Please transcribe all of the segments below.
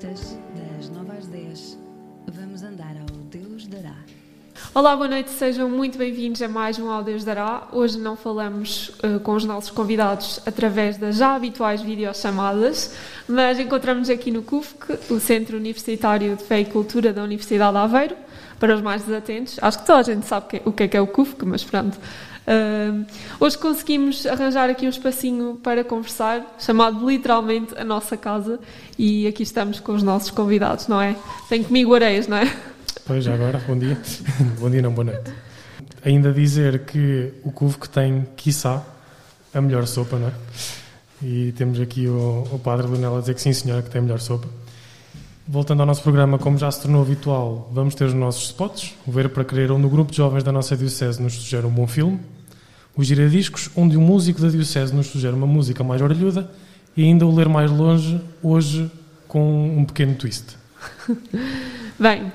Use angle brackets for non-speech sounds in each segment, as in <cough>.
Das 9 às 10, vamos andar ao Deus dará. Olá, boa noite, sejam muito bem-vindos a mais um Ao Deus Dará. Hoje não falamos uh, com os nossos convidados através das já habituais videochamadas, mas encontramos aqui no CUFC, o Centro Universitário de Fé e Cultura da Universidade de Aveiro, para os mais desatentos. Acho que toda a gente sabe que, o que é que é o CUFC, mas pronto. Uh, hoje conseguimos arranjar aqui um espacinho para conversar, chamado literalmente a nossa casa, e aqui estamos com os nossos convidados, não é? Tem comigo areias, não é? Pois, agora, bom dia. <laughs> bom dia, não, boa noite. Ainda dizer que o que tem, quiçá, a melhor sopa, não é? E temos aqui o, o padre Leonel a dizer que sim, senhora, que tem a melhor sopa. Voltando ao nosso programa, como já se tornou habitual, vamos ter os nossos spots. O Ver para Querer, onde o grupo de jovens da nossa Diocese nos sugere um bom filme. O Giradiscos, onde um músico da Diocese nos sugere uma música mais orelhuda. E ainda o Ler Mais Longe, hoje com um pequeno twist. <laughs> Bem,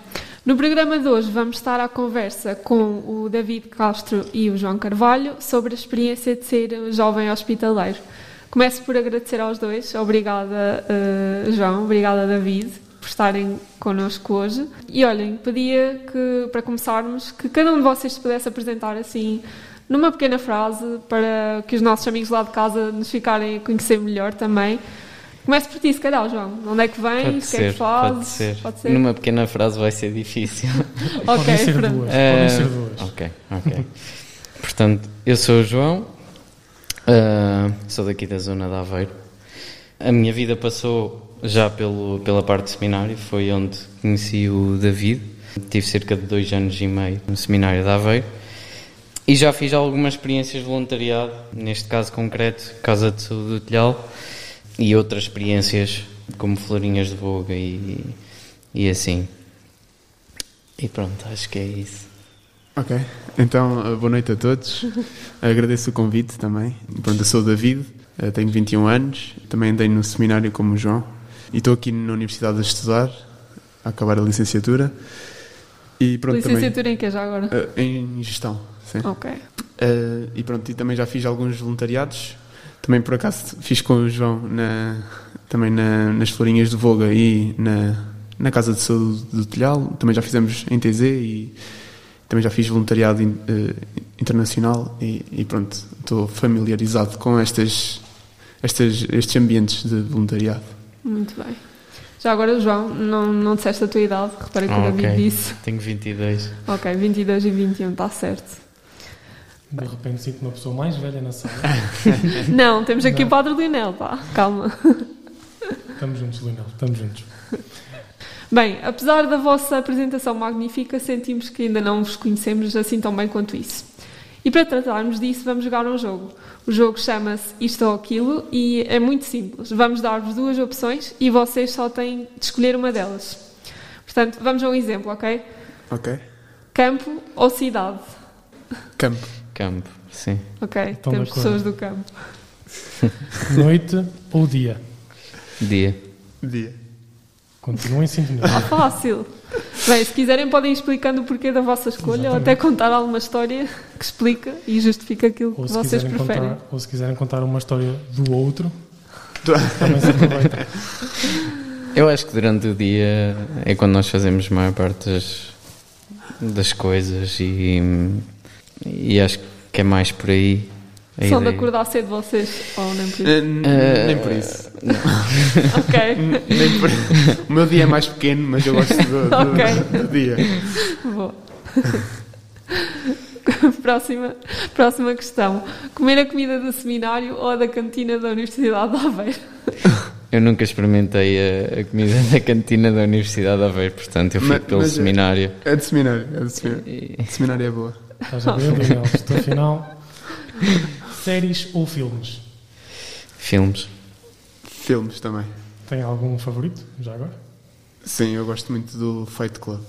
no programa de hoje vamos estar à conversa com o David Castro e o João Carvalho sobre a experiência de ser jovem hospitaleiro. Começo por agradecer aos dois. Obrigada, uh, João. Obrigada, David, por estarem connosco hoje. E olhem, pedia que, para começarmos, que cada um de vocês se pudesse apresentar assim, numa pequena frase, para que os nossos amigos lá de casa nos ficarem a conhecer melhor também. Começo por ti, se calhar, João. Onde é que vens? O que é que fazes? Pode ser. Pode ser? Numa pequena frase vai ser difícil. <laughs> podem ok, ser pronto. duas. Eh, Podem ser duas. Ok, ok. Portanto, eu sou o João, ah, sou daqui da zona de Aveiro. A minha vida passou já pelo, pela parte do seminário, foi onde conheci o David. Tive cerca de dois anos e meio no seminário de Aveiro. E já fiz algumas experiências de voluntariado, neste caso concreto, Casa de Saúde do Telhal, e outras experiências como Florinhas de Voga e, e assim. E pronto, acho que é isso. Ok, então eh, boa noite a todos. <laughs> Agradeço o convite também. Pronto, eu sou o David, eh, tenho 21 anos, também andei no seminário como o João e estou aqui na Universidade a estudar, a acabar a licenciatura. E pronto, Licenciatura em que já agora? também eh, em gestão, sim. Ok. Eh, e pronto, e também já fiz alguns voluntariados. Também por acaso fiz com o João na, também na- nas Florinhas de Voga e na, na Casa de Saúde do Telhal. Também já fizemos em TZ e também já fiz voluntariado in- eh, internacional e, e pronto, estou familiarizado com estas, estas, estes ambientes de voluntariado. Muito bem. Já agora, João, não, não disseste a tua idade, reparei que o Ah, David ok. disse. Tenho 22. Ok, 22 e 21, está certo. De repente sinto uma pessoa mais velha na sala. <laughs> Não, temos aqui Não. o Padre Lionel, pá, calma. Estamos juntos, Leonel, estamos juntos. Bem, apesar da vossa apresentação magnífica, sentimos que ainda não vos conhecemos assim tão bem quanto isso. E para tratarmos disso, vamos jogar um jogo. O jogo chama-se Isto ou Aquilo e é muito simples. Vamos dar-vos duas opções e vocês só têm de escolher uma delas. Portanto, vamos a um exemplo, ok? Ok? Campo ou cidade? Campo. Campo, sim. Ok, Estão temos pessoas do campo. <laughs> Noite ou dia? Dia. Dia. Continuem em sintonia. Ah, fácil. Bem, se quiserem podem ir explicando o porquê da vossa escolha ou até contar alguma história que explica e justifica aquilo que vocês preferem. contar, ou se quiserem contar uma história do outro, também se aproveita. Eu acho que durante o dia é quando nós fazemos a maior parte das, das coisas e, e acho que é mais por aí. A São de ideia. acordar cedo vocês ou nem por isso? Eh, nem por isso. <laughs> ok, Nem por... O meu dia é mais pequeno, mas eu gosto do, do- Ok. do dia. boa. <laughs> próxima, próxima questão. Comer a comida do seminário ou a da cantina da Universidade de Aveiro? Eu nunca experimentei a, a comida da cantina da Universidade de Aveiro, portanto eu fico Mas- pelo mas é- seminário. É de seminário. É de seminário. E- De seminário é boa. Estás a ver, Leonel? Isto afinal. Séries ou filmes? Filmes. Filmes também. Tem algum favorito, já agora? Sim, eu gosto muito do Fight Club.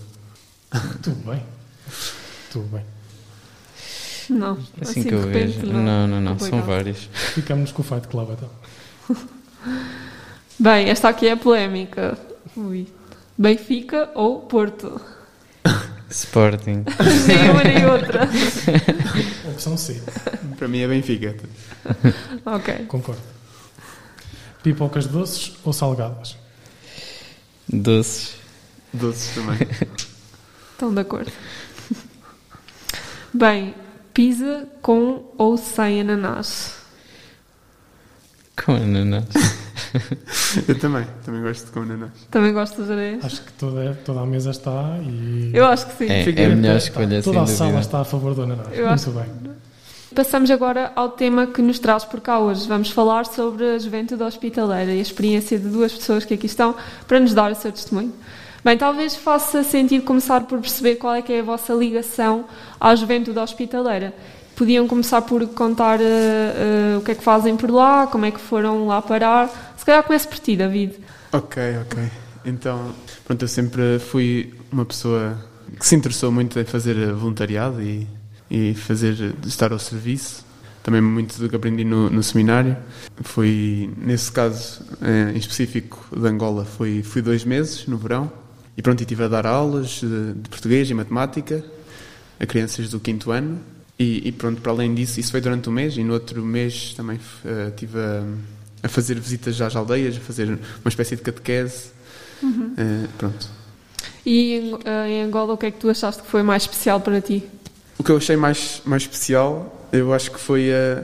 Tudo bem. Tudo bem. Não, Assim, assim, que de eu repente vejo. não. Não, não, não, são vários. Ficamos com o Fight Club então. Bem, esta aqui é polémica. Ui. Benfica ou Porto? Sporting. <laughs> nem uma nem outra. <laughs> Opção C, Para mim é Benfica. Ok. concordo. Pipocas doces ou salgadas? Doces. Doces também. <laughs> Estão de acordo. Bem, pizza com ou sem ananás? Com ananás. Eu também, também gosto de com ananás. Também gosto de areias? Acho que toda, toda a mesa está e. Eu acho que sim. É, Fica- é a melhor escolha, sem Toda a sala está a favor do ananás. Eu Muito acho- bem. Passamos agora ao tema que nos traz por cá hoje. Vamos falar sobre a juventude hospitaleira e a experiência de duas pessoas que aqui estão para nos dar o seu testemunho. Bem, talvez faça sentido começar por perceber qual é que é a vossa ligação à juventude hospitaleira. Podiam começar por contar eh, eh, o que é que fazem por lá, como é que foram lá parar. Calhar comece por ti, David. Ok, ok. Então, pronto, eu sempre fui uma pessoa que se interessou muito em fazer voluntariado e, e fazer, estar ao serviço. Também muito do que aprendi no, no seminário. Foi, nesse caso eh, em específico de Angola, foi, fui dois meses no verão. E pronto, estive a dar aulas de, de português e matemática a crianças do quinto ano. E, e pronto, para além disso, isso foi durante um mês. E no outro mês também eh, estive a, a fazer visitas às aldeias, a fazer uma espécie de catequese. Eh, pronto. E em, eh, em Angola, o que é que tu achaste que foi mais especial para ti? O que eu achei mais, mais especial, eu acho que foi eh,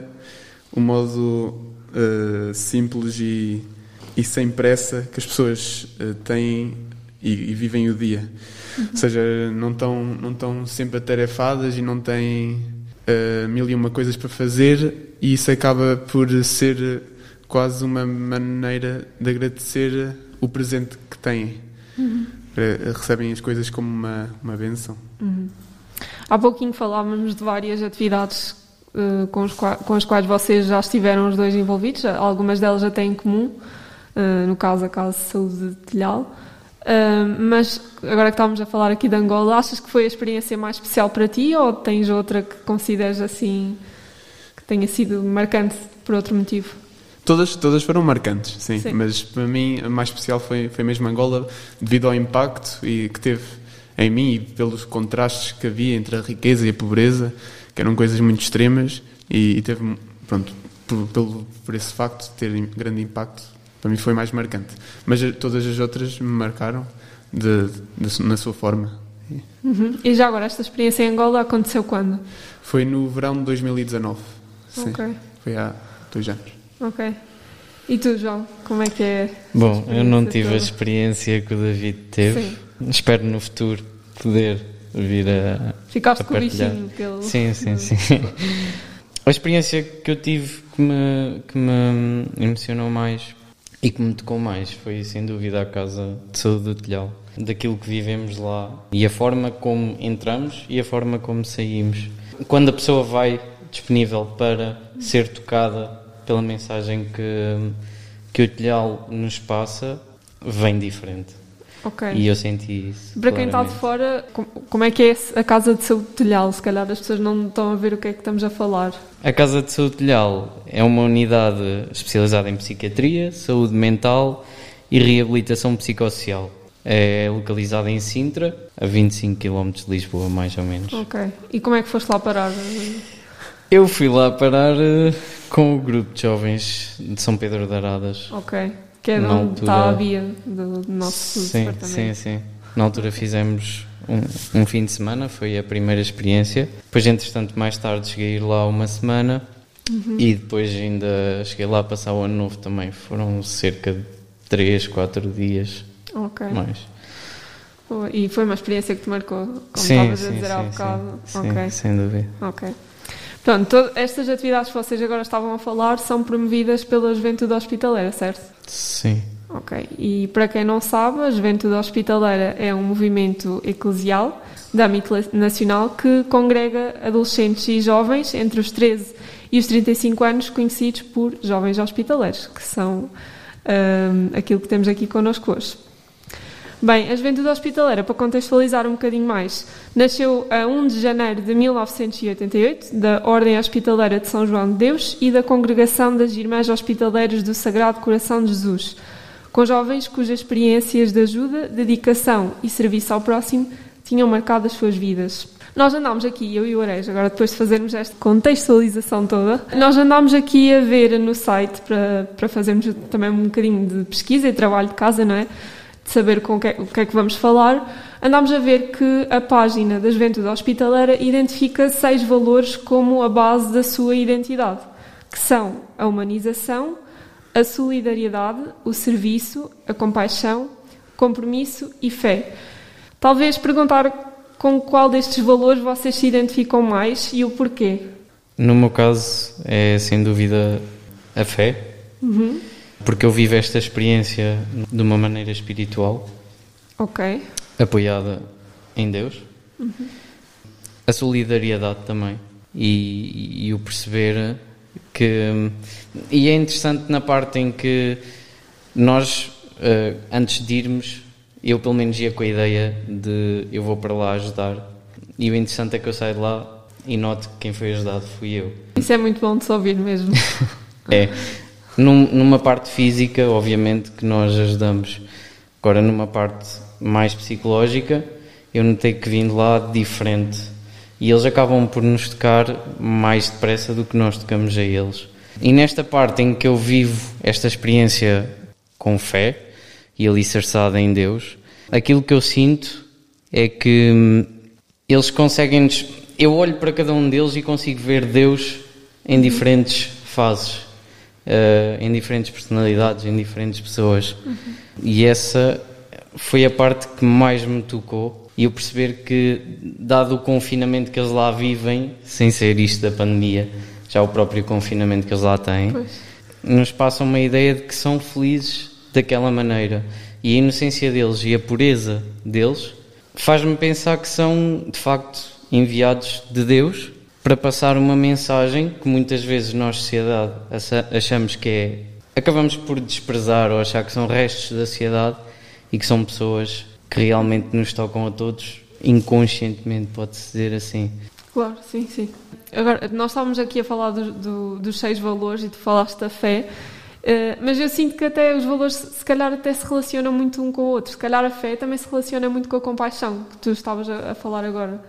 o modo eh, simples e, e sem pressa que as pessoas eh, têm e, e vivem o dia. Ou seja, não estão, não estão sempre atarefadas e não têm mil e uma coisas para fazer e isso acaba por ser quase uma maneira de agradecer o presente que têm. Eh, recebem as coisas como uma, uma benção. Há pouquinho falávamos de várias atividades eh, com, com as quais vocês já estiveram os dois envolvidos, algumas delas até em comum, eh, no caso a Casa de Saúde de Telhal. Eh, mas agora que estávamos a falar aqui de Angola, achas que foi a experiência mais especial para ti ou tens outra que consideres assim que tenha sido marcante por outro motivo? Todas, todas foram marcantes, sim, Sim. mas para mim a mais especial foi, foi mesmo Angola, devido ao impacto e que teve em mim e pelos contrastes que havia entre a riqueza e a pobreza, que eram coisas muito extremas, e, e teve, pronto, por, pelo, por esse facto de ter grande impacto, para mim foi mais marcante. Mas todas as outras me marcaram de, de- na sua forma. Uhum. E já agora, esta experiência em Angola aconteceu quando? Foi no verão de 2019, sim, Ok, foi há dois anos. Ok. E tu, João, como é que é? Bom, eu não tive a toda? experiência que o David teve. Sim. Espero no futuro poder vir a, Ficaste a com o bichinho que ele... Sim, sim, sim. <laughs> A experiência que eu tive que me, que me emocionou mais e que me tocou mais foi, sem dúvida, a Casa de Saúde do Telhal. Daquilo que vivemos lá e a forma como entramos e a forma como saímos. Quando a pessoa vai disponível para ser tocada pela mensagem que, que o Telhal nos passa, vem diferente. Ok. E eu senti isso. Para quem está de claramente. fora, com- como é que é a casa de saúde de Telhal? Se calhar as pessoas não estão a ver o que é que estamos a falar. A Casa de Saúde Telhal é uma unidade especializada em psiquiatria, saúde mental e reabilitação psicossocial. É localizada em Sintra, a 25 km de Lisboa, mais ou menos. Ok. E como é que foste lá parar? Eu fui lá parar eh, com o grupo de jovens de São Pedro de Aradas. Ok. Que é de onde altura- está a via do, do nosso sim, departamento. sim, sim. Na altura fizemos um, um fim de semana, foi a primeira experiência. Depois, entretanto, mais tarde cheguei lá uma semana Uhum. e depois ainda cheguei lá a passar o ano novo também. Foram cerca de 3, 4 dias Ok. mais. E foi uma experiência que te marcou, como sim, estavas a sim, dizer há sim, bocado. sim, ok. sim, sem dúvida. Ok. Pronto, to- estas atividades que vocês agora estavam a falar são promovidas pela Juventude Hospitaleira, certo? Sim. Ok. E para quem não sabe, a Juventude Hospitaleira é um movimento eclesial de âmbito nacional que congrega adolescentes e jovens entre os 13 e os 35 anos, conhecidos por jovens hospitaleiros, que são ahm, aquilo que temos aqui connosco hoje. Bem, a Juventude Hospitaleira, para contextualizar um bocadinho mais, nasceu a 1 de janeiro de 1988 da Ordem Hospitaleira de São João de Deus e da Congregação das Irmãs Hospitaleiras do Sagrado Coração de Jesus, com jovens cujas experiências de ajuda, dedicação e serviço ao próximo tinham marcado as suas vidas. Nós andámos aqui, eu e o Arejo, agora depois de fazermos esta contextualização toda, nós andámos aqui a ver no site para, para fazermos também um bocadinho de pesquisa e trabalho de casa, não é? De saber com o que, é, o que é que vamos falar, andámos a ver que a página da Juventude Hospitaleira identifica seis valores como a base da sua identidade, que são a humanização, a solidariedade, o serviço, a compaixão, compromisso e fé. Talvez perguntar com qual destes valores vocês se identificam mais e o porquê. No meu caso, é sem dúvida a fé, Uhum. Porque eu vivo esta experiência de uma maneira espiritual, Ok. apoiada em Deus. A solidariedade também. E, e o perceber que. E é interessante na parte em que nós, eh, antes de irmos, eu pelo menos ia com a ideia de eu vou para lá ajudar. E o interessante é que eu saio de lá e noto que quem foi ajudado fui eu. Isso é muito bom de se ouvir mesmo. <laughs> É. Num- numa parte física, obviamente, que nós ajudamos. Agora, numa parte mais psicológica, eu notei que vim de lá diferente. E eles acabam por nos tocar mais depressa do que nós tocamos a eles. E nesta parte em que eu vivo esta experiência com fé e alicerçada em Deus, aquilo que eu sinto é que hum, eles conseguem-nos. Eu olho para cada um deles e consigo ver Deus em diferentes fases, eh, em diferentes personalidades, em diferentes pessoas. E essa foi a parte que mais me tocou. E eu perceber que, dado o confinamento que eles lá vivem, sem ser isto da pandemia, já o próprio confinamento que eles lá têm, Pois. nos passam uma ideia de que são felizes daquela maneira. E a inocência deles e a pureza deles faz-me pensar que são, de facto, enviados de Deus para passar uma mensagem que muitas vezes nós, sociedade, acha- achamos que é. acabamos por desprezar ou achar que são restos da sociedade e que são pessoas que realmente nos tocam a todos inconscientemente, pode-se dizer assim. Claro, sim, sim. Agora, nós estávamos aqui a falar do- do- dos seis valores e tu falaste da fé, eh, mas eu sinto que até os valores, se calhar, até se relacionam muito um com o outro. Se calhar a fé também se relaciona muito com a compaixão, que tu estavas a, a falar agora.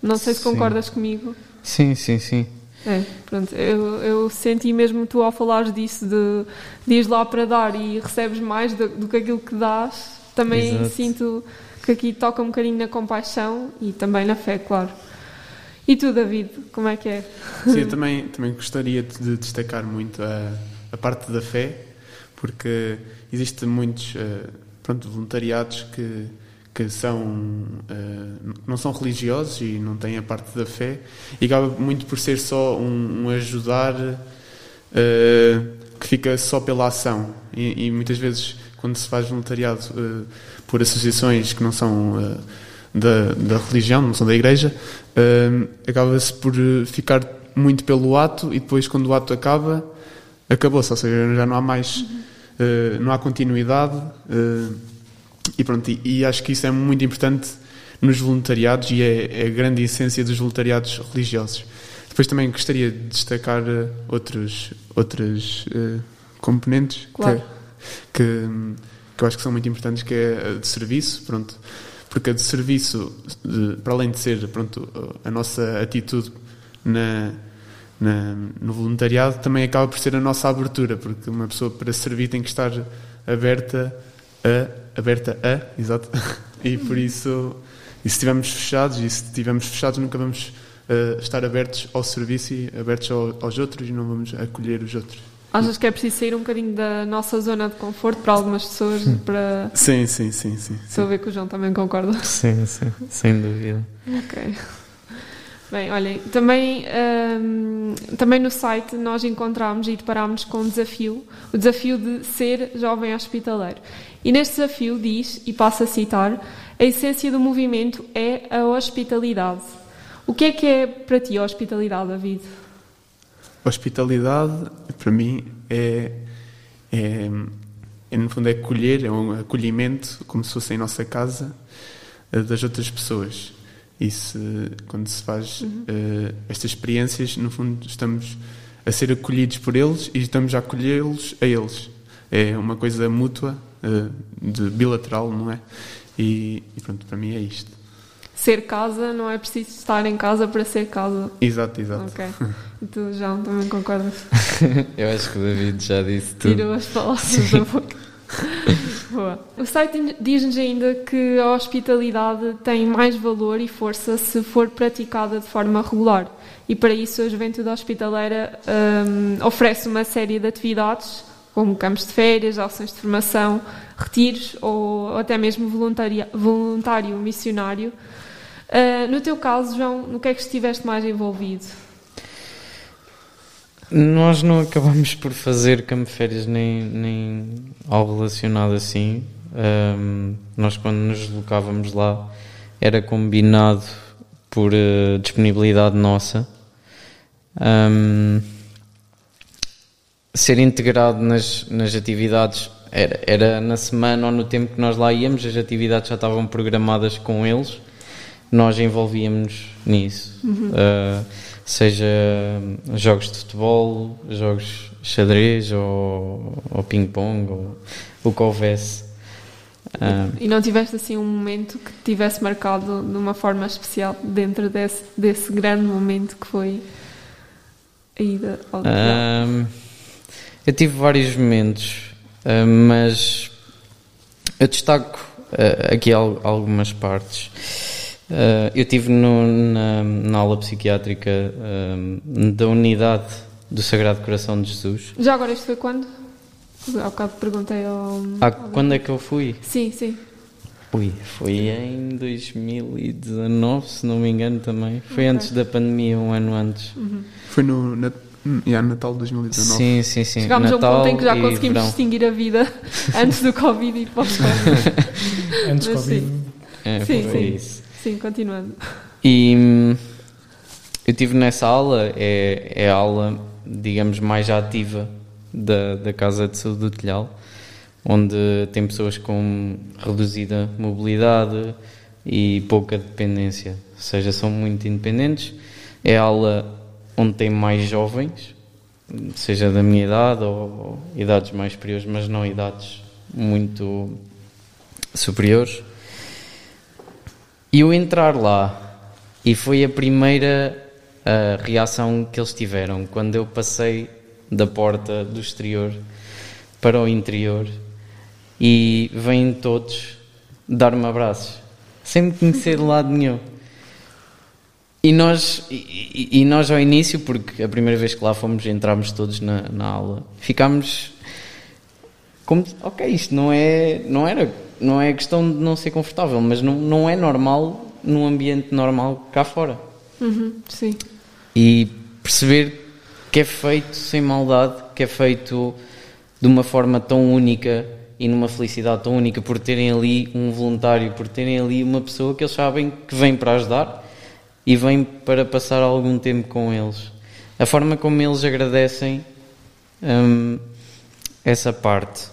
Não sei se Sim. concordas comigo. Sim, sim, sim. É, pronto, eu, eu senti mesmo tu ao falares disso de, de ires lá para dar e recebes mais do, do que aquilo que dás, também Exato. sinto que aqui toca um bocadinho na compaixão e também na fé, claro. E tu, David, como é que é? Sim, eu também, também gostaria de de destacar muito a, a parte da fé, porque existem muitos eh, pronto, voluntariados que, que são, eh, não são religiosos e não têm a parte da fé, e acaba muito por ser só um, um ajudar eh, que fica só pela ação. E, e muitas vezes, quando se faz voluntariado eh, por associações que não são da, da religião, não são da igreja, acaba-se por ficar muito pelo ato e depois, quando o ato acaba, acabou-se, ou seja, já não há mais, não há continuidade. E pronto, e, e acho que isso é muito importante nos voluntariados e é, é a grande essência dos voluntariados religiosos. Depois também gostaria de destacar eh, outros, outros eh, componentes Claro. que, que, que eu acho que são muito importantes, que é a de serviço, pronto, porque a de serviço, de- para além de ser pronto, a nossa atitude na, na- no voluntariado, também acaba por ser a nossa abertura, porque uma pessoa para servir tem que estar aberta a, aberta a, exato, <laughs> e por isso, e se estivermos fechados, e se estivermos fechados nunca vamos eh, estar abertos ao serviço e abertos ao- aos outros e não vamos acolher os outros. Achas que é preciso sair um bocadinho da nossa zona de conforto para algumas pessoas? Para... Sim, sim, sim, sim. Estou a ver que o João também concorda. Sim, sim, sem dúvida. Ok. Bem, olhem, também, hum, também no site nós encontramos e deparámos com um desafio, o desafio de ser jovem hospitaleiro. E neste desafio diz, e passo a citar, a essência do movimento é a hospitalidade. O que é que é para ti a hospitalidade, David? Hospitalidade, para mim, é, é, é, no fundo, é acolher, é um acolhimento, como se fosse em nossa casa, das outras pessoas. E se, quando se faz eh, estas experiências, no fundo, estamos a ser acolhidos por eles e estamos a acolhê-los a eles. É uma coisa mútua, eh, de bilateral, não é? E, e pronto, para mim é isto. Ser casa, não é preciso estar em casa para ser casa. Exato, exato. Ok. E <laughs> tu, João, também concordas? <laughs> Eu acho que o David já disse tudo. Tirou as palavras da boca. <laughs> Boa. O site diz-nos ainda que a hospitalidade tem mais valor e força se for praticada de forma regular. E para isso a Juventude Hospitaleira um, oferece uma série de atividades, como campos de férias, ações de formação, retiros ou até mesmo voluntário missionário. Uh, no teu caso, João, no que é que estiveste mais envolvido? Nós não acabamos por fazer campo de férias nem, nem algo relacionado assim. Um, nós, quando nos deslocávamos lá, era combinado por uh, disponibilidade nossa. Um, ser integrado nas, nas atividades era, era na semana ou no tempo que nós lá íamos, as atividades já estavam programadas com eles, nós envolvíamos nisso. Uhum. Uh, seja jogos de futebol, jogos xadrez ou, ou ping-pong, ou o que houvesse. E não tiveste assim um momento que tivesse marcado de uma forma especial dentro desse, desse grande momento que foi a ida ao um, Eu tive vários momentos, mas eu destaco uh, aqui algumas partes. Uh, eu estive na, na aula psiquiátrica uh, da unidade do Sagrado Coração de Jesus. Já agora isto foi quando? Há bocado perguntei ao. Ah, quando é que eu fui? Sim, sim. Ui, foi em 2019, se não me engano também. Foi okay. antes da pandemia, um ano antes. Uhum. Foi no na, yeah, Natal de 2019. Sim, sim, sim. Chegámos Natal a um ponto em que já conseguimos verão. distinguir a vida <laughs> antes do Covid e pós-Covid. antes do Covid. É, sim, sim. Isso. Sim, continuando. E hum, eu tive nessa aula, é, é a aula, digamos, mais ativa da, da Casa de Saúde do Telhal, onde tem pessoas com reduzida mobilidade e pouca dependência, ou seja, são muito independentes. É a aula onde tem mais jovens, seja da minha idade ou, ou idades mais superiores, mas não idades muito superiores. E eu entrar lá, e foi a primeira uh, reação que eles tiveram quando eu passei da porta do exterior para o interior e vêm todos dar-me abraços, sem me conhecer de lado nenhum. E nós, e, e, nós ao início, porque a primeira vez que lá fomos, entramos todos na, na aula, ficámos como, ok, isto não é, não era não é questão de não ser confortável, mas não, não é normal num ambiente normal cá fora. Uhum, sim. E perceber que é feito sem maldade, que é feito de uma forma tão única e numa felicidade tão única por terem ali um voluntário, por terem ali uma pessoa que eles sabem que vem para ajudar e vem para passar algum tempo com eles. A forma como eles agradecem hum, essa parte.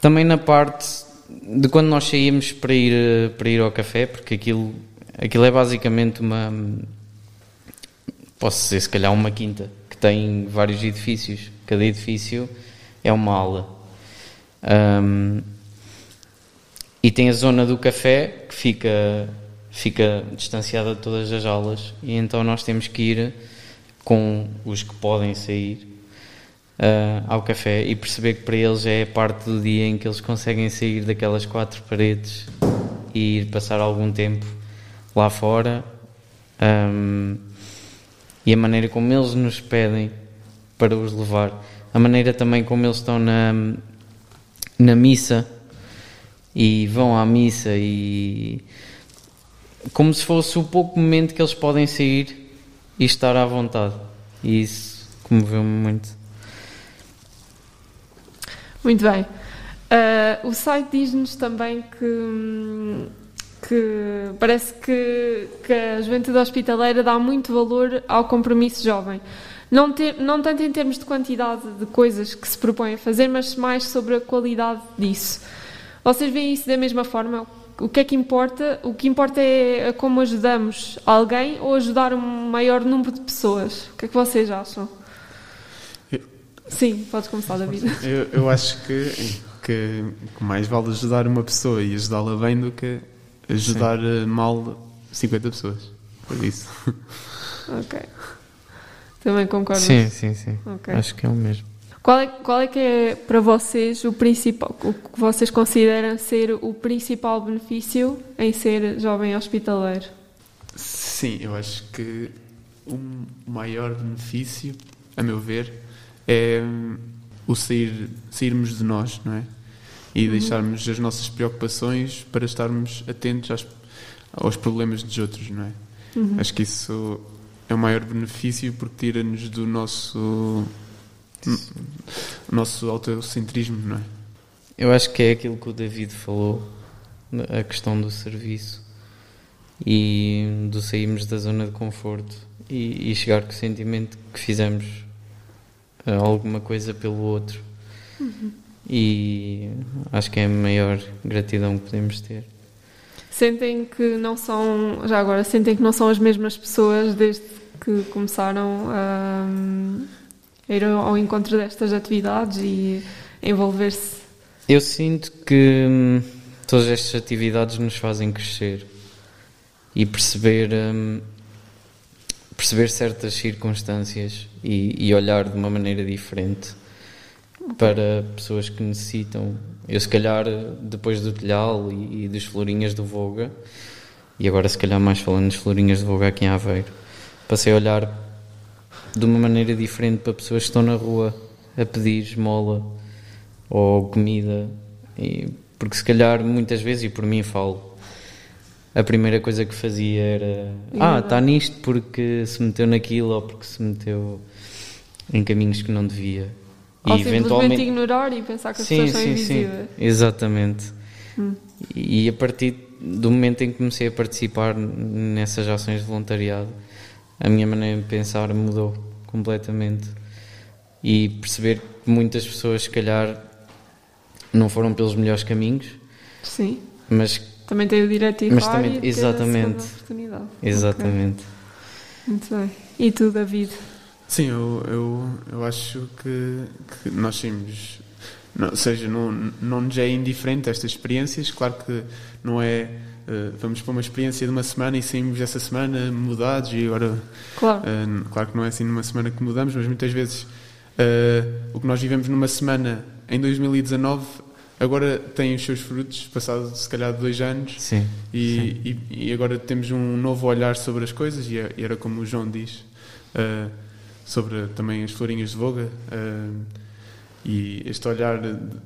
Também na parte de quando nós saímos para ir, para ir ao café, porque aquilo, aquilo é basicamente uma. Posso dizer, se calhar, uma quinta que tem vários edifícios. Cada edifício é uma aula. Um, e tem a zona do café que fica, fica distanciada de todas as aulas, e então nós temos que ir com os que podem sair uh, ao café e perceber que para eles é a parte do dia em que eles conseguem sair daquelas quatro paredes e ir passar algum tempo lá fora. Um, e a maneira como eles nos pedem para os levar, a maneira também como eles estão na, na missa e vão à missa e como se fosse o pouco momento que eles podem sair e estar à vontade. E isso comoveu-me muito. Muito bem. Uh, o site diz-nos também que, que parece que, que, a juventude hospitaleira dá muito valor ao compromisso jovem. Não, ter, não tanto em termos de quantidade de coisas que se propõem a fazer, mas mais sobre a qualidade disso. Vocês veem isso da mesma forma? O que é que importa? O que importa é como ajudamos alguém ou ajudar um maior número de pessoas. O que é que vocês acham? Sim, podes começar, David. Eu, eu acho que, que, que mais vale ajudar uma pessoa e ajudá-la bem do que ajudar Sim. Eh, mal 50 pessoas. Por isso. Ok. Também concordo. Sim, sim, sim. Okay. Acho que é o mesmo. Qual é, qual é que é para vocês o principal, o que vocês consideram ser o principal benefício em ser jovem hospitaleiro? Sim, eu acho que o maior benefício, a meu ver, é o sair, sairmos de nós, não é? E deixarmos as nossas preocupações para estarmos atentos às, aos problemas dos outros, não é? Acho que isso é o maior benefício porque tira-nos do nosso nosso autocentrismo, não é? Eu acho que é aquilo que o David falou, a questão do serviço e do sairmos da zona de conforto e, e chegar com o sentimento que fizemos alguma coisa pelo outro. E acho que é a maior gratidão que podemos ter. Sentem que não são, já agora, sentem que não são as mesmas pessoas desde que começaram a, a ir ao encontro destas atividades e envolver-se? Eu sinto que hum, todas estas atividades nos fazem crescer e perceber, hum, perceber certas circunstâncias e, e olhar de uma maneira diferente para pessoas que necessitam. Eu, se calhar, depois do telhal e, e dos florinhas do Voga, e agora, se calhar, mais falando dos florinhas do Voga aqui em Aveiro, passei a olhar de uma maneira diferente para pessoas que estão na rua a pedir esmola ou comida. E, porque, se calhar, muitas vezes, e por mim falo, a primeira coisa que fazia era: Ah, está nisto porque se meteu naquilo ou porque se meteu em caminhos que não devia. Ou simplesmente ignorar e pensar que as sim, pessoas são sim, invisíveis. sim, exatamente. Hum. E a partir do momento em que comecei a participar nessas ações de voluntariado, a minha maneira de pensar mudou completamente. E perceber que muitas pessoas, se calhar, não foram pelos melhores caminhos, Sim. mas Também tem o direito de ir Mas lá também- e a exatamente. oportunidade. exatamente. Muito bem. E tu, David? Sim, eu, eu, eu acho que, que nós saímos. Não, ou seja, não, não nos é indiferente estas experiências. Claro que não é. eh, vamos para uma experiência de uma semana e saímos essa semana mudados e agora. Claro. eh, claro que não é assim numa semana que mudamos, mas muitas vezes eh, o que nós vivemos numa semana em 2019 agora tem os seus frutos, passado se calhar dois anos. Sim. E, e, e agora temos um novo olhar sobre as coisas, e, é- e era como o João diz, eh, sobre também as florinhas de Voga, eh, e este olhar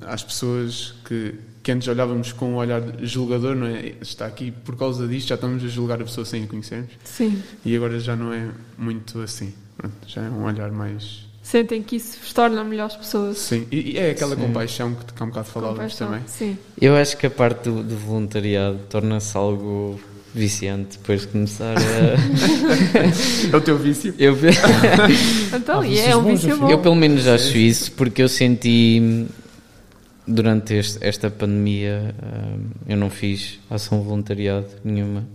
às pessoas que, que antes olhávamos com um olhar julgador, não é? Está aqui por causa disto, já estamos a julgar a pessoa sem a conhecermos, Sim. e agora já não é muito assim, Pronto, já é um olhar mais. Sentem que isso vos torna melhores pessoas. Sim, e, e é aquela Sim. compaixão que, que há um bocado falávamos também. Sim. Eu acho que a parte do, do voluntariado torna-se algo viciante depois de começar a. <laughs> É o teu vício? eu, <laughs> Então, Há e é um vício afinal. bom. eu pelo menos acho isso porque eu senti durante este- esta pandemia hum, eu não fiz ação voluntariado nenhuma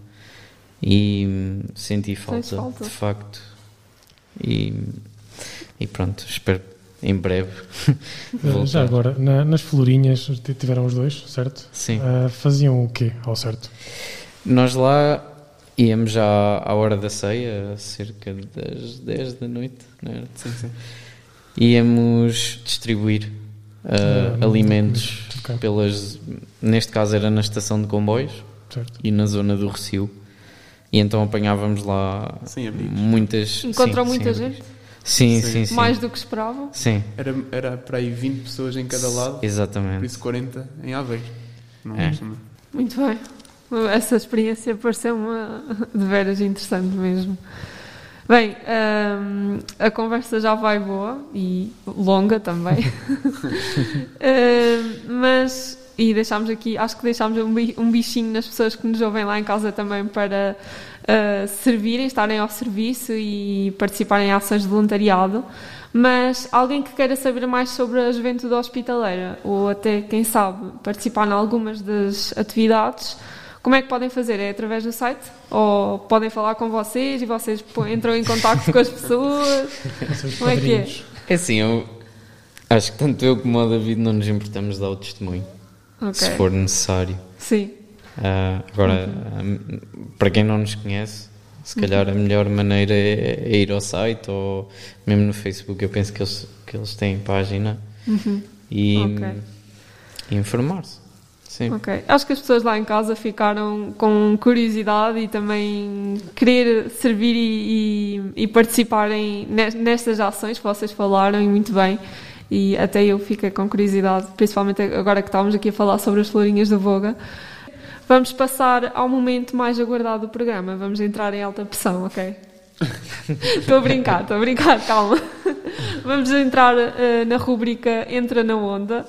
e senti falta, falta. de facto e, e pronto, espero em breve. <laughs> Já agora, na- nas florinhas tiveram os dois, certo? Sim. Ah, faziam o quê, ao certo? Nós lá íamos já à hora da ceia, cerca das 10 da noite, não era? Sim, sim. Íamos distribuir ah, Ah, alimentos ok. pelas. Neste caso era na estação de comboios Certo. e na zona do Recio. E então apanhávamos lá muitas. Encontram sim, muita sim, gente? Sim, Sim. sim. Mais do que esperavam? Sim, Era, era para aí 20 pessoas em cada lado. Por exatamente. isso 40 em Aveiro. Não É. Muito bem. Essa experiência pareceu-me de veras interessante mesmo. Bem, hum, a conversa já vai boa e longa também. <laughs> Hum, mas, e deixámos aqui, acho que deixámos um um bichinho nas pessoas que nos ouvem lá em casa também para uh, servirem, estarem ao serviço e participarem em ações de voluntariado. Mas alguém que queira saber mais sobre a juventude hospitaleira, ou até, quem sabe, participar em algumas das atividades, como é que podem fazer? É através do site? Ou podem falar com vocês e vocês entram em contato com as pessoas? <laughs> Como é que é? É assim, eu acho que tanto eu como o David não nos importamos de dar o testemunho, Ok. se for necessário. Sim. Ah, agora, ah, para quem não nos conhece, Se calhar a melhor maneira é, é ir ao site ou mesmo no Facebook. Eu penso que eles, que eles têm página e, Ok. e informar-se. Sim. Ok. Acho que as pessoas lá em casa ficaram com curiosidade e também querer servir e, e- e participarem nes- nestas ações que vocês falaram e muito bem. E até eu fiquei com curiosidade, principalmente agora que estávamos aqui a falar sobre as florinhas da Voga. Vamos passar ao momento mais aguardado do programa. Vamos entrar em alta pressão, ok? <laughs> Estou a brincar, estou a brincar, calma. Vamos entrar eh, na rúbrica Entra na Onda.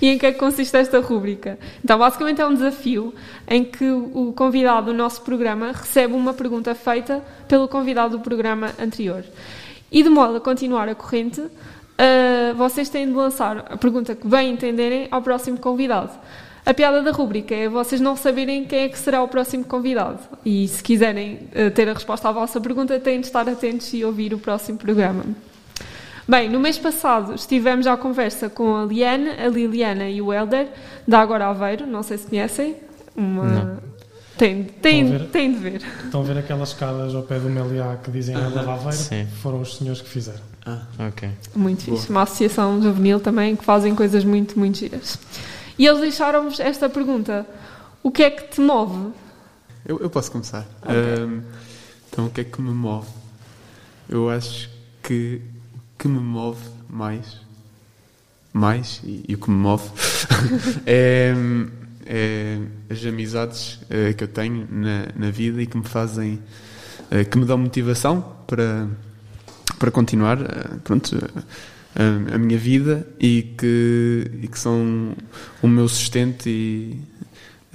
e em que é que consiste esta rúbrica? Então, basicamente é um desafio em que o convidado do nosso programa recebe uma pergunta feita pelo convidado do programa anterior. E de modo a continuar a corrente, eh, vocês têm de lançar a pergunta que bem entenderem ao próximo convidado. A piada da rúbrica é vocês não saberem quem é que será o próximo convidado. E se quiserem eh, ter a resposta à vossa pergunta, têm de estar atentos e ouvir o próximo programa. Bem, no mês passado estivemos à conversa com a Liane, a Liliana e o Helder, da Agora Aveiro, não sei se conhecem. Uma... Não. Tem, tem, ver? tem de ver. Estão a ver aquelas escadas ao pé do Meliá que dizem a Lava Aveiro? Sim. Foram os senhores que fizeram. Ok. Muito fixe. Uma associação juvenil também que fazem coisas muito, muito giras. E eles deixaram-vos esta pergunta: O que é que te move? Eu, eu posso começar. Ahm, então, o que é que me move? Eu acho que o que me move mais, mais, e, e o que me move, <laughs> é, é as amizades eh, que eu tenho na, na vida e que me fazem, eh, que me dão motivação para, para continuar eh, pronto, a, a minha vida e que, e que são o meu sustento e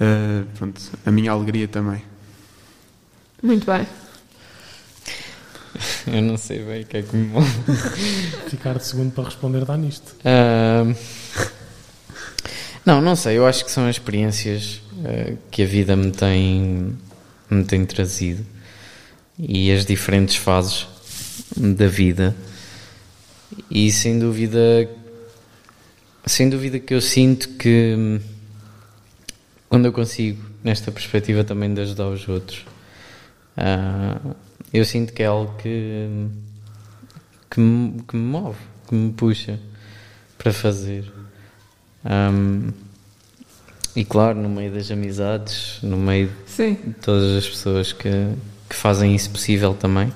eh, pronto, a minha alegria também. Muito bem. <laughs> Eu não sei bem o que é que me move. <laughs> Ficar de segundo para responder dá nisto. Ahm, não, não sei. Eu acho que são as experiências ah, que a vida me tem, me tem trazido e as diferentes fases da vida. E sem dúvida, sem dúvida que eu sinto que hum, quando eu consigo, nesta perspectiva também de ajudar os outros, ah, eu sinto que é algo que, que, me, que me move, que me puxa para fazer. Ahm, e claro, no meio das amizades, no meio Sim. de todas as pessoas que, que fazem isso possível também.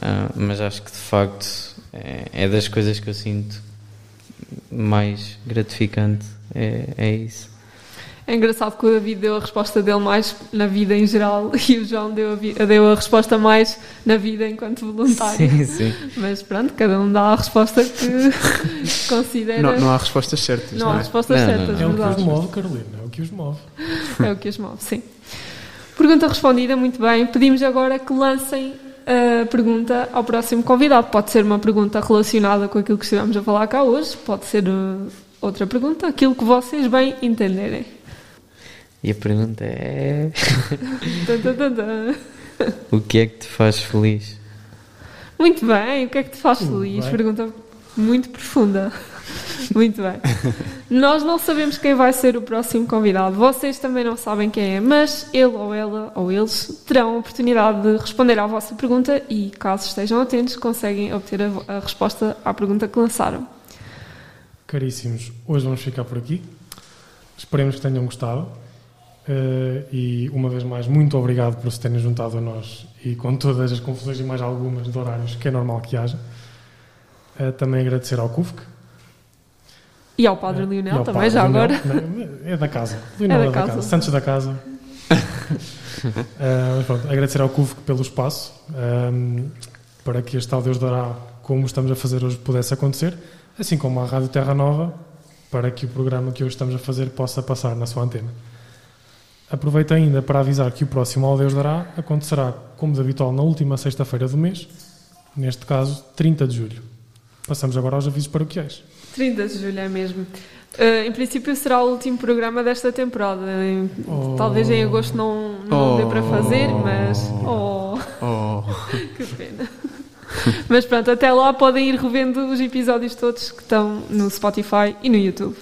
Ah, mas acho que de facto é, é das coisas que eu sinto mais gratificante. É, é isso. É engraçado que o David deu a resposta dele mais na vida em geral <laughs> e o João deu a, deu a resposta mais na vida enquanto voluntário. Sim, sim. Mas pronto, cada um dá a resposta que <laughs> considera. Não, não há respostas certas. Não Não há é? respostas Não, não, certas, não. É o que os move, Carolina. É o que os move. <laughs> É o que as move, sim. Pergunta respondida, muito bem. Pedimos agora que lancem a pergunta ao próximo convidado. Pode ser uma pergunta relacionada com aquilo que estivemos a falar cá hoje, pode ser uh, outra pergunta, aquilo que vocês bem entenderem. E a pergunta é: o que é que te faz feliz? Muito bem, o que é que te faz feliz? Pergunta muito profunda. Muito bem. Nós não sabemos quem vai ser o próximo convidado. Vocês também não sabem quem é, mas ele ou ela ou eles terão a oportunidade de responder à vossa pergunta e, caso estejam atentos, conseguem obter a, a resposta à pergunta que lançaram. Caríssimos, hoje vamos ficar por aqui. Esperemos que tenham gostado. Eh, e uma vez mais, muito obrigado por se terem juntado a nós e com todas as confusões e mais algumas de horários que é normal que haja. Eh, também agradecer ao CUFC. E ao Padre e Lionel ao também, Padre já Lionel. agora. Não, É da casa. <laughs> Lionel da é da casa. casa. Santos da casa. <laughs> Mas pronto, agradecer ao CUFC pelo espaço ehm, para que este Deus dará, como estamos a fazer hoje, pudesse acontecer, assim como a Rádio Terra Nova, para que o programa que hoje estamos a fazer possa passar na sua antena. Aproveito ainda para avisar que o próximo Ao Deus dará acontecerá, como de habitual, na última sexta-feira do mês, neste caso, 30 de julho. Passamos agora aos avisos paroquiais. 30 de julho é mesmo. Eh, em princípio será o último programa desta temporada. Em- Oh. Talvez em agosto não, não Oh. dê para fazer, mas. Oh. Oh, <laughs> Que pena. Mas pronto, até lá podem ir revendo os episódios todos que estão no Spotify e no YouTube.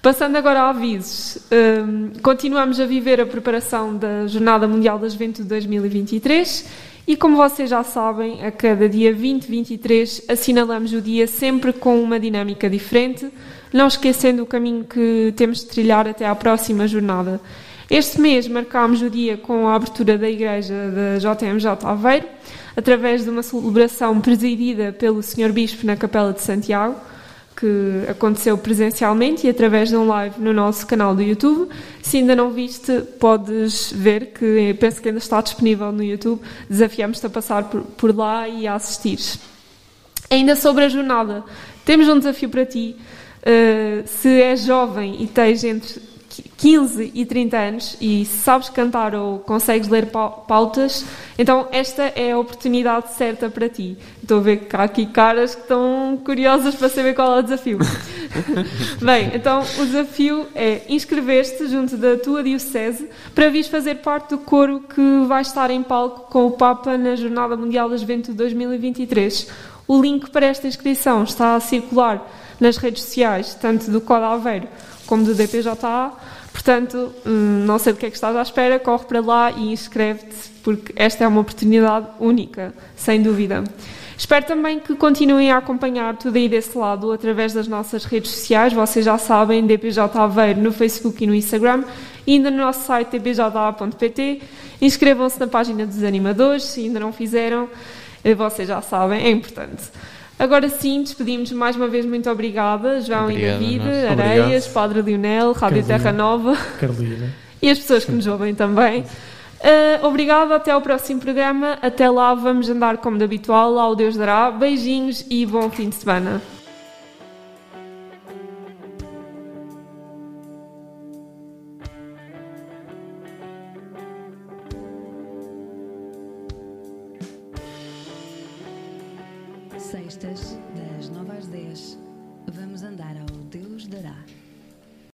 Passando agora a avisos, um, continuamos a viver a preparação da Jornada Mundial da Juventude 2023 e, como vocês já sabem, a cada dia 20-23 assinalamos o dia sempre com uma dinâmica diferente, não esquecendo o caminho que temos de trilhar até à próxima jornada. Este mês marcámos o dia com a abertura da igreja da JMJ Aveiro, através de uma celebração presidida pelo Sr. Bispo na Capela de Santiago, que aconteceu presencialmente e através de um live no nosso canal do YouTube. Se ainda não viste, podes ver que penso que ainda está disponível no YouTube. Desafiamos-te a passar por, por lá e a assistir. Ainda sobre a jornada, temos um desafio para ti. Uh, se és jovem e tens entre 15 e 30 anos e sabes cantar ou consegues ler pautas, então esta é a oportunidade certa para ti. Estou a ver que há aqui caras que estão curiosas para saber qual é o desafio. <laughs> Bem, então o desafio é inscrever-te junto da tua diocese para vir fazer parte do coro que vai estar em palco com o Papa na Jornada Mundial da Juventude 2023. O link para esta inscrição está a circular nas redes sociais, tanto do Código Aveiro como do DPJA. Portanto, hum, não sei do que é que estás à espera, corre para lá e inscreve-te, porque esta é uma oportunidade única, sem dúvida. Espero também que continuem a acompanhar tudo aí desse lado através das nossas redes sociais. Vocês já sabem, DPJ Aveiro no Facebook e no Instagram, e ainda no nosso site dpja.pt. Inscrevam-se na página dos animadores, se ainda não fizeram, eh, vocês já sabem, é importante. Agora sim, despedimos mais uma vez. Muito obrigada, João Obrigado, e David, Areias, Obrigado. Padre Lionel, Rádio Carolina. Terra Nova Carolina. <laughs> e as pessoas que nos ouvem também. Uh, obrigado, até ao próximo programa. Até lá, vamos andar como de habitual. Ao Deus dará. Beijinhos e bom fim de semana.